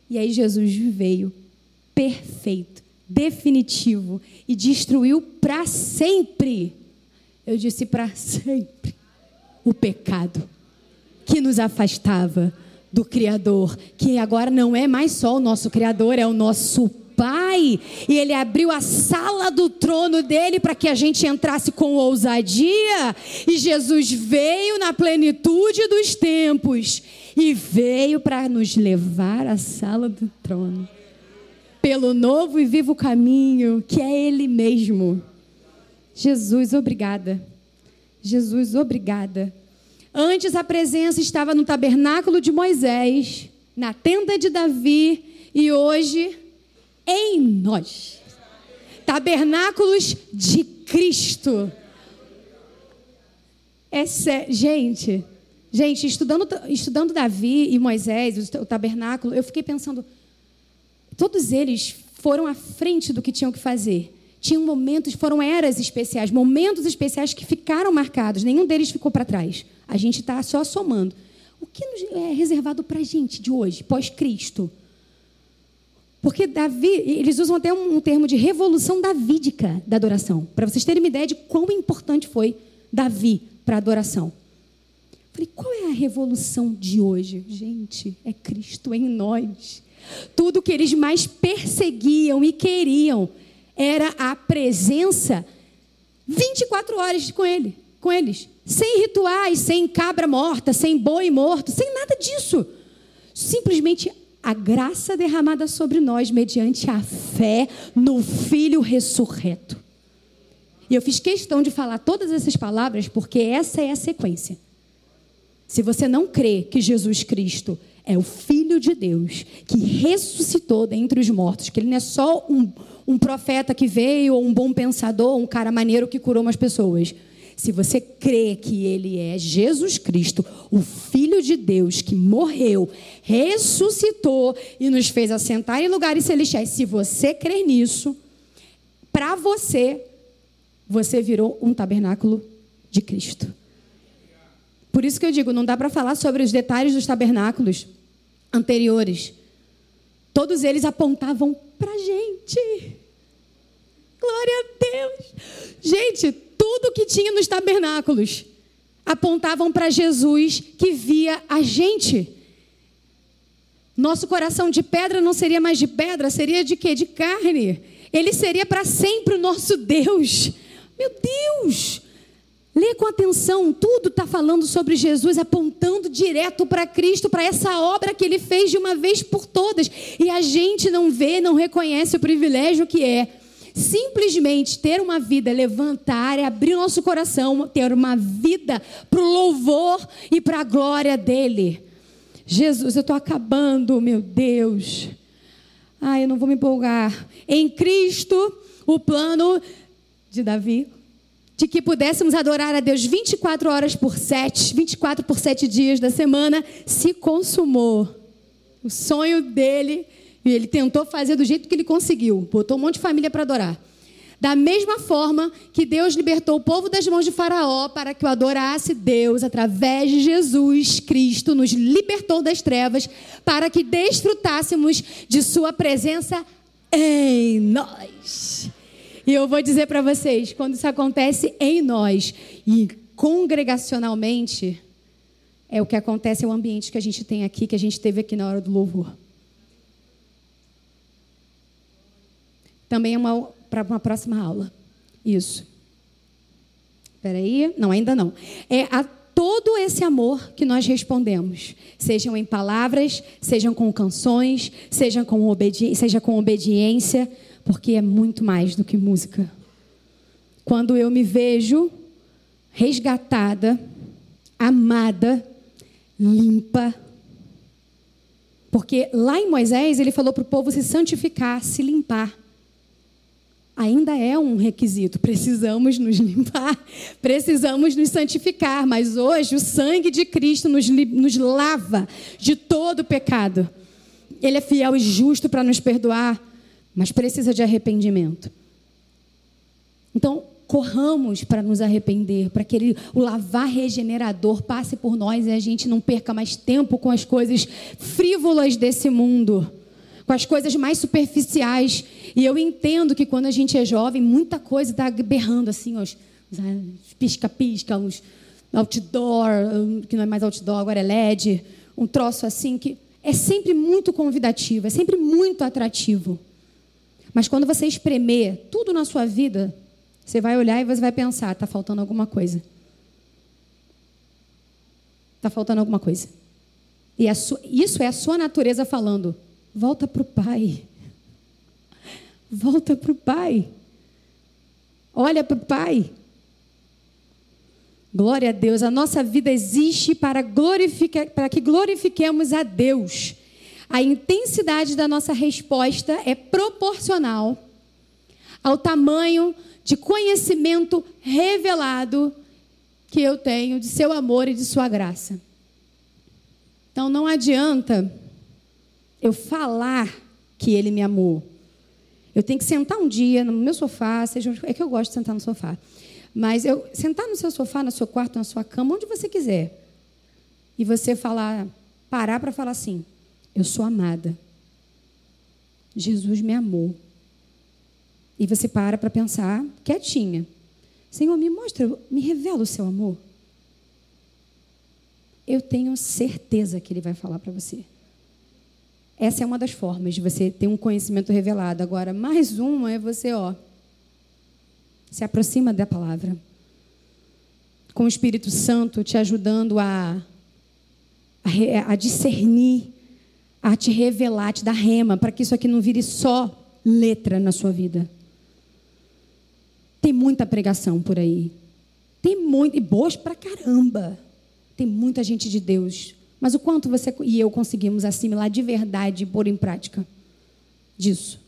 A: E aí Jesus veio perfeito definitivo e destruiu para sempre. Eu disse para sempre o pecado que nos afastava do Criador, que agora não é mais só o nosso Criador, é o nosso Pai. E Ele abriu a sala do trono dele para que a gente entrasse com ousadia. E Jesus veio na plenitude dos tempos e veio para nos levar à sala do trono pelo novo e vivo caminho, que é Ele mesmo. Jesus, obrigada. Jesus, obrigada. Antes a presença estava no tabernáculo de Moisés, na tenda de Davi e hoje em nós. Tabernáculos de Cristo. É sério, gente, gente, estudando, estudando Davi e Moisés, o tabernáculo, eu fiquei pensando, todos eles foram à frente do que tinham que fazer. Tinham momentos, foram eras especiais, momentos especiais que ficaram marcados. Nenhum deles ficou para trás. A gente está só somando. O que é reservado para a gente de hoje, pós-Cristo? Porque Davi, eles usam até um termo de revolução davídica da adoração, para vocês terem uma ideia de quão importante foi Davi para a adoração. Falei, qual é a revolução de hoje? Gente, é Cristo em nós. Tudo que eles mais perseguiam e queriam era a presença 24 horas com ele, com eles, sem rituais, sem cabra morta, sem boi morto, sem nada disso. Simplesmente a graça derramada sobre nós mediante a fé no Filho ressurreto. E eu fiz questão de falar todas essas palavras porque essa é a sequência. Se você não crê que Jesus Cristo é o Filho de Deus, que ressuscitou dentre os mortos, que ele não é só um, um profeta que veio, ou um bom pensador, um cara maneiro que curou umas pessoas. Se você crê que ele é Jesus Cristo, o Filho de Deus que morreu, ressuscitou e nos fez assentar em lugares celestiais, se você crê nisso, para você, você virou um tabernáculo de Cristo. Por isso que eu digo, não dá para falar sobre os detalhes dos tabernáculos anteriores. Todos eles apontavam para a gente. Glória a Deus. Gente, tudo que tinha nos tabernáculos apontavam para Jesus que via a gente. Nosso coração de pedra não seria mais de pedra, seria de quê? De carne. Ele seria para sempre o nosso Deus. Meu Deus! Lê com atenção, tudo está falando sobre Jesus, apontando direto para Cristo, para essa obra que ele fez de uma vez por todas. E a gente não vê, não reconhece o privilégio que é Simplesmente ter uma vida, levantar, é abrir nosso coração, ter uma vida para o louvor e para a glória dele. Jesus, eu estou acabando, meu Deus. Ai, eu não vou me empolgar. Em Cristo, o plano de Davi, de que pudéssemos adorar a Deus 24 horas por 7, 24 por 7 dias da semana, se consumou. O sonho dele e ele tentou fazer do jeito que ele conseguiu. Botou um monte de família para adorar. Da mesma forma que Deus libertou o povo das mãos de Faraó para que o adorasse, Deus, através de Jesus Cristo, nos libertou das trevas para que desfrutássemos de Sua presença em nós. E eu vou dizer para vocês: quando isso acontece em nós e congregacionalmente, é o que acontece, é o ambiente que a gente tem aqui, que a gente teve aqui na hora do louvor. Também é uma para uma próxima aula. Isso. Espera aí. Não, ainda não. É a todo esse amor que nós respondemos, sejam em palavras, sejam com canções, sejam com seja com obediência, porque é muito mais do que música. Quando eu me vejo resgatada, amada, limpa, porque lá em Moisés ele falou para o povo se santificar, se limpar ainda é um requisito. Precisamos nos limpar, precisamos nos santificar, mas hoje o sangue de Cristo nos, nos lava de todo pecado. Ele é fiel e justo para nos perdoar, mas precisa de arrependimento. Então, corramos para nos arrepender, para que ele, o lavar regenerador passe por nós e a gente não perca mais tempo com as coisas frívolas desse mundo com as coisas mais superficiais. E eu entendo que quando a gente é jovem, muita coisa está berrando assim, os pisca-pisca, uns outdoor, que não é mais outdoor, agora é LED, um troço assim que é sempre muito convidativo, é sempre muito atrativo. Mas quando você espremer tudo na sua vida, você vai olhar e você vai pensar, está faltando alguma coisa. Está faltando alguma coisa. E isso é a sua natureza falando. Volta para o Pai. Volta para o Pai. Olha para o Pai. Glória a Deus. A nossa vida existe para, glorificar, para que glorifiquemos a Deus. A intensidade da nossa resposta é proporcional ao tamanho de conhecimento revelado que eu tenho de seu amor e de sua graça. Então não adianta eu falar que ele me amou. Eu tenho que sentar um dia no meu sofá, seja é que eu gosto de sentar no sofá. Mas eu sentar no seu sofá, no seu quarto, na sua cama, onde você quiser. E você falar, parar para falar assim: eu sou amada. Jesus me amou. E você para para pensar, quietinha. Senhor, me mostra, me revela o seu amor. Eu tenho certeza que ele vai falar para você. Essa é uma das formas de você ter um conhecimento revelado. Agora, mais uma é você, ó, se aproxima da palavra. Com o Espírito Santo te ajudando a, a, a discernir, a te revelar, te dar rema, para que isso aqui não vire só letra na sua vida. Tem muita pregação por aí. Tem muito, e boas pra caramba. Tem muita gente de Deus mas o quanto você e eu conseguimos assimilar de verdade e pôr em prática disso?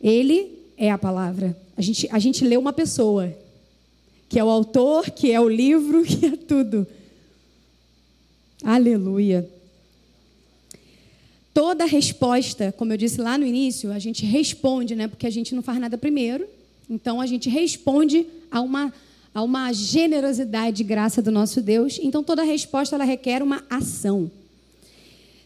A: Ele é a palavra. A gente, a gente lê uma pessoa, que é o autor, que é o livro, que é tudo. Aleluia. Toda resposta, como eu disse lá no início, a gente responde, né? Porque a gente não faz nada primeiro. Então a gente responde a uma a uma generosidade e graça do nosso Deus. Então toda resposta ela requer uma ação.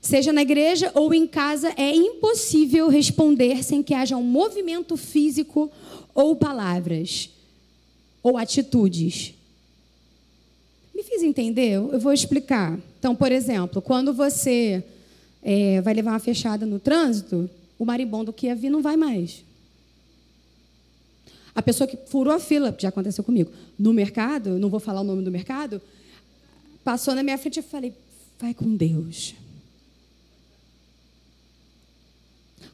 A: Seja na igreja ou em casa, é impossível responder sem que haja um movimento físico ou palavras ou atitudes. Me fiz entender? Eu vou explicar. Então, por exemplo, quando você é, vai levar uma fechada no trânsito, o marimbondo que ia vir não vai mais. A pessoa que furou a fila, já aconteceu comigo, no mercado, não vou falar o nome do mercado, passou na minha frente e falei: vai com Deus.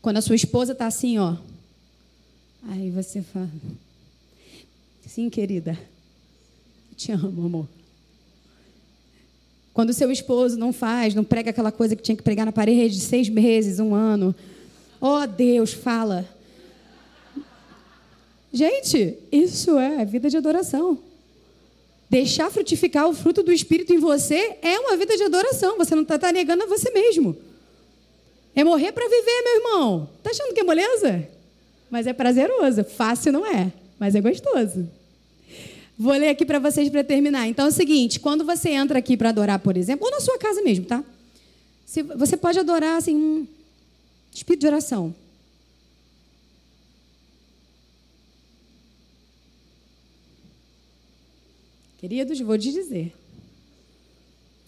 A: Quando a sua esposa está assim, ó. Aí você fala: sim, querida, te amo, amor. Quando o seu esposo não faz, não prega aquela coisa que tinha que pregar na parede de seis meses, um ano. Oh, Deus, fala. Gente, isso é vida de adoração. Deixar frutificar o fruto do Espírito em você é uma vida de adoração. Você não está tá negando a você mesmo. É morrer para viver, meu irmão. Tá achando que é moleza? Mas é prazeroso. Fácil não é, mas é gostoso. Vou ler aqui para vocês para terminar. Então é o seguinte: quando você entra aqui para adorar, por exemplo, ou na sua casa mesmo, tá? você pode adorar assim, um espírito de oração. Queridos, vou te dizer.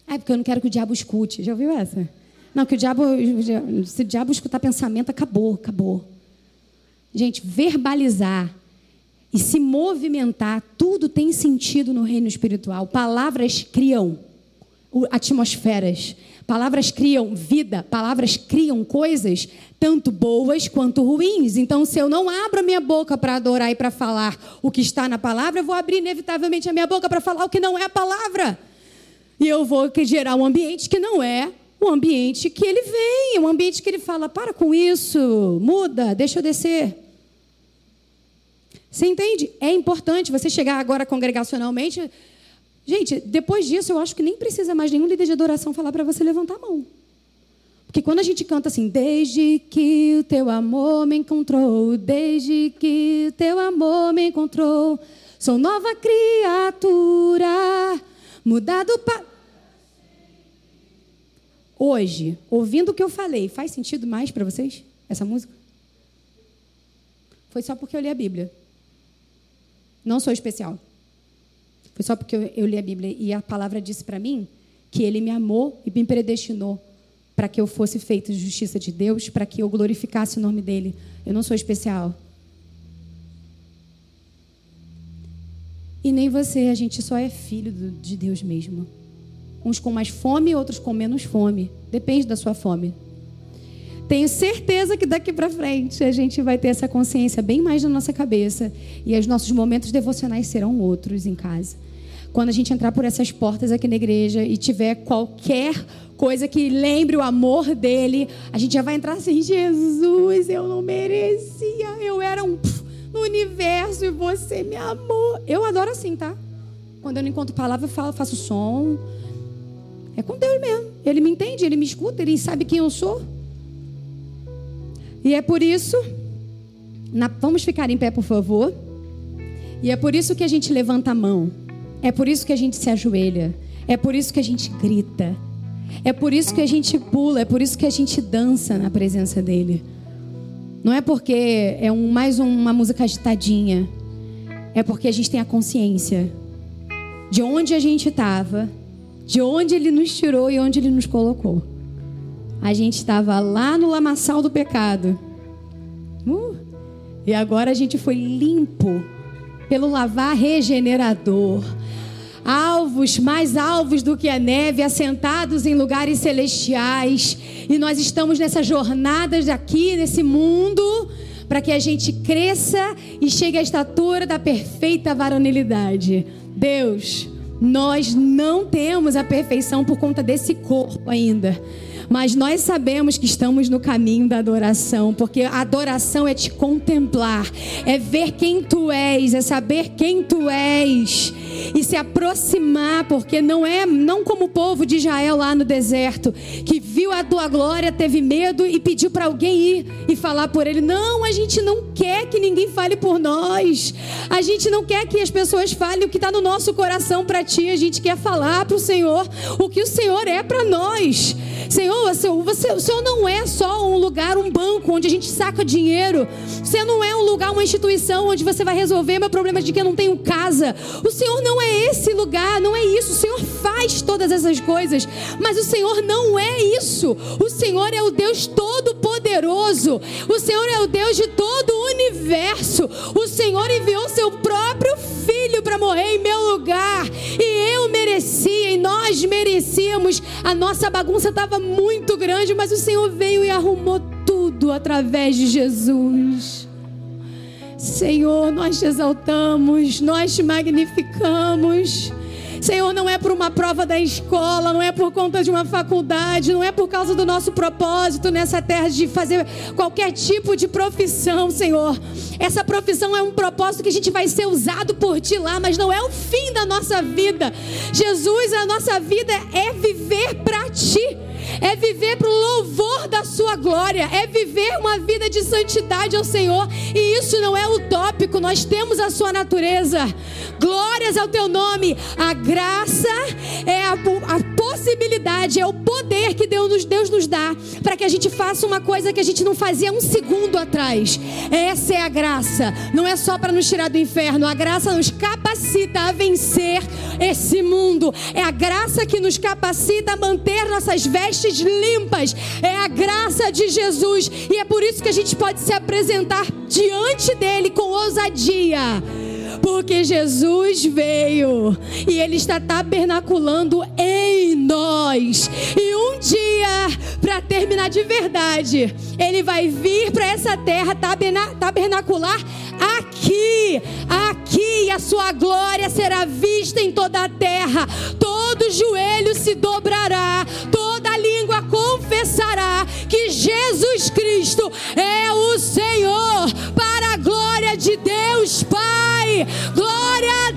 A: É porque eu não quero que o diabo escute. Já ouviu essa? Não, que o diabo, se o diabo escutar pensamento, acabou, acabou. Gente, verbalizar e se movimentar, tudo tem sentido no reino espiritual. Palavras criam atmosferas. Palavras criam vida, palavras criam coisas, tanto boas quanto ruins. Então, se eu não abro a minha boca para adorar e para falar o que está na palavra, eu vou abrir inevitavelmente a minha boca para falar o que não é a palavra. E eu vou gerar um ambiente que não é o ambiente que ele vem, um ambiente que ele fala: para com isso, muda, deixa eu descer. Você entende? É importante você chegar agora congregacionalmente Gente, depois disso, eu acho que nem precisa mais nenhum líder de adoração falar para você levantar a mão. Porque quando a gente canta assim, desde que o teu amor me encontrou, desde que o teu amor me encontrou, sou nova criatura, mudado para. Hoje, ouvindo o que eu falei, faz sentido mais para vocês essa música? Foi só porque eu li a Bíblia. Não sou especial. Foi só porque eu, eu li a Bíblia e a palavra disse para mim que ele me amou e me predestinou para que eu fosse feito justiça de Deus, para que eu glorificasse o nome dele. Eu não sou especial. E nem você, a gente só é filho de Deus mesmo. Uns com mais fome, outros com menos fome. Depende da sua fome. Tenho certeza que daqui para frente a gente vai ter essa consciência bem mais na nossa cabeça e os nossos momentos devocionais serão outros em casa. Quando a gente entrar por essas portas aqui na igreja e tiver qualquer coisa que lembre o amor dele, a gente já vai entrar assim: Jesus, eu não merecia, eu era um no universo e você me amou. Eu adoro assim, tá? Quando eu não encontro palavra, eu falo, faço som. É com Deus mesmo. Ele me entende, ele me escuta, ele sabe quem eu sou. E é por isso, na, vamos ficar em pé, por favor. E é por isso que a gente levanta a mão. É por isso que a gente se ajoelha. É por isso que a gente grita. É por isso que a gente pula. É por isso que a gente dança na presença dele. Não é porque é um, mais uma música agitadinha. É porque a gente tem a consciência de onde a gente estava, de onde ele nos tirou e onde ele nos colocou. A gente estava lá no lamaçal do pecado. Uh, e agora a gente foi limpo pelo lavar regenerador. Alvos, mais alvos do que a neve, assentados em lugares celestiais. E nós estamos nessa jornada aqui, nesse mundo, para que a gente cresça e chegue à estatura da perfeita varonilidade. Deus, nós não temos a perfeição por conta desse corpo ainda. Mas nós sabemos que estamos no caminho da adoração, porque a adoração é te contemplar, é ver quem tu és, é saber quem tu és e se aproximar, porque não é não como o povo de Israel lá no deserto, que viu a tua glória, teve medo e pediu para alguém ir e falar por ele. Não, a gente não quer que ninguém fale por nós. A gente não quer que as pessoas falem o que está no nosso coração para ti. A gente quer falar para o Senhor o que o Senhor é para nós. Senhor, você, o Senhor não é só um lugar, um banco onde a gente saca dinheiro. Você não é um lugar, uma instituição onde você vai resolver meu problema de que eu não tenho casa. O Senhor não é esse lugar, não é isso. O Senhor faz todas essas coisas, mas o Senhor não é isso. O Senhor é o Deus todo-poderoso. O Senhor é o Deus de todo o universo. O Senhor enviou seu próprio filho para morrer em meu lugar. E eu merecia, e nós merecíamos. A nossa bagunça estava muito grande, mas o Senhor veio e arrumou tudo através de Jesus. Senhor, nós te exaltamos, nós te magnificamos. Senhor, não é por uma prova da escola, não é por conta de uma faculdade, não é por causa do nosso propósito nessa terra de fazer qualquer tipo de profissão, Senhor. Essa profissão é um propósito que a gente vai ser usado por Ti lá, mas não é o fim da nossa vida. Jesus, a nossa vida é viver para Ti é viver para o louvor da Sua glória, é viver uma vida de santidade ao Senhor, e isso não é utópico, nós temos a Sua natureza. Glórias ao Teu nome, a graça é a, a possibilidade, é o poder que Deus nos, Deus nos dá para que a gente faça uma coisa que a gente não fazia um segundo atrás. Essa é a graça, não é só para nos tirar do inferno, a graça nos capacita a vencer esse mundo, é a graça que nos capacita a manter nossas vestes vestes limpas. É a graça de Jesus. E é por isso que a gente pode se apresentar diante dele com ousadia. Porque Jesus veio e Ele está tabernaculando em nós. E um dia, para terminar de verdade, Ele vai vir para essa terra tabernacular aqui, aqui, e a sua glória será vista em toda a terra. Todo joelho se dobrará, toda língua confessará que Jesus Cristo é o Senhor, para a glória de Deus Pai. Glória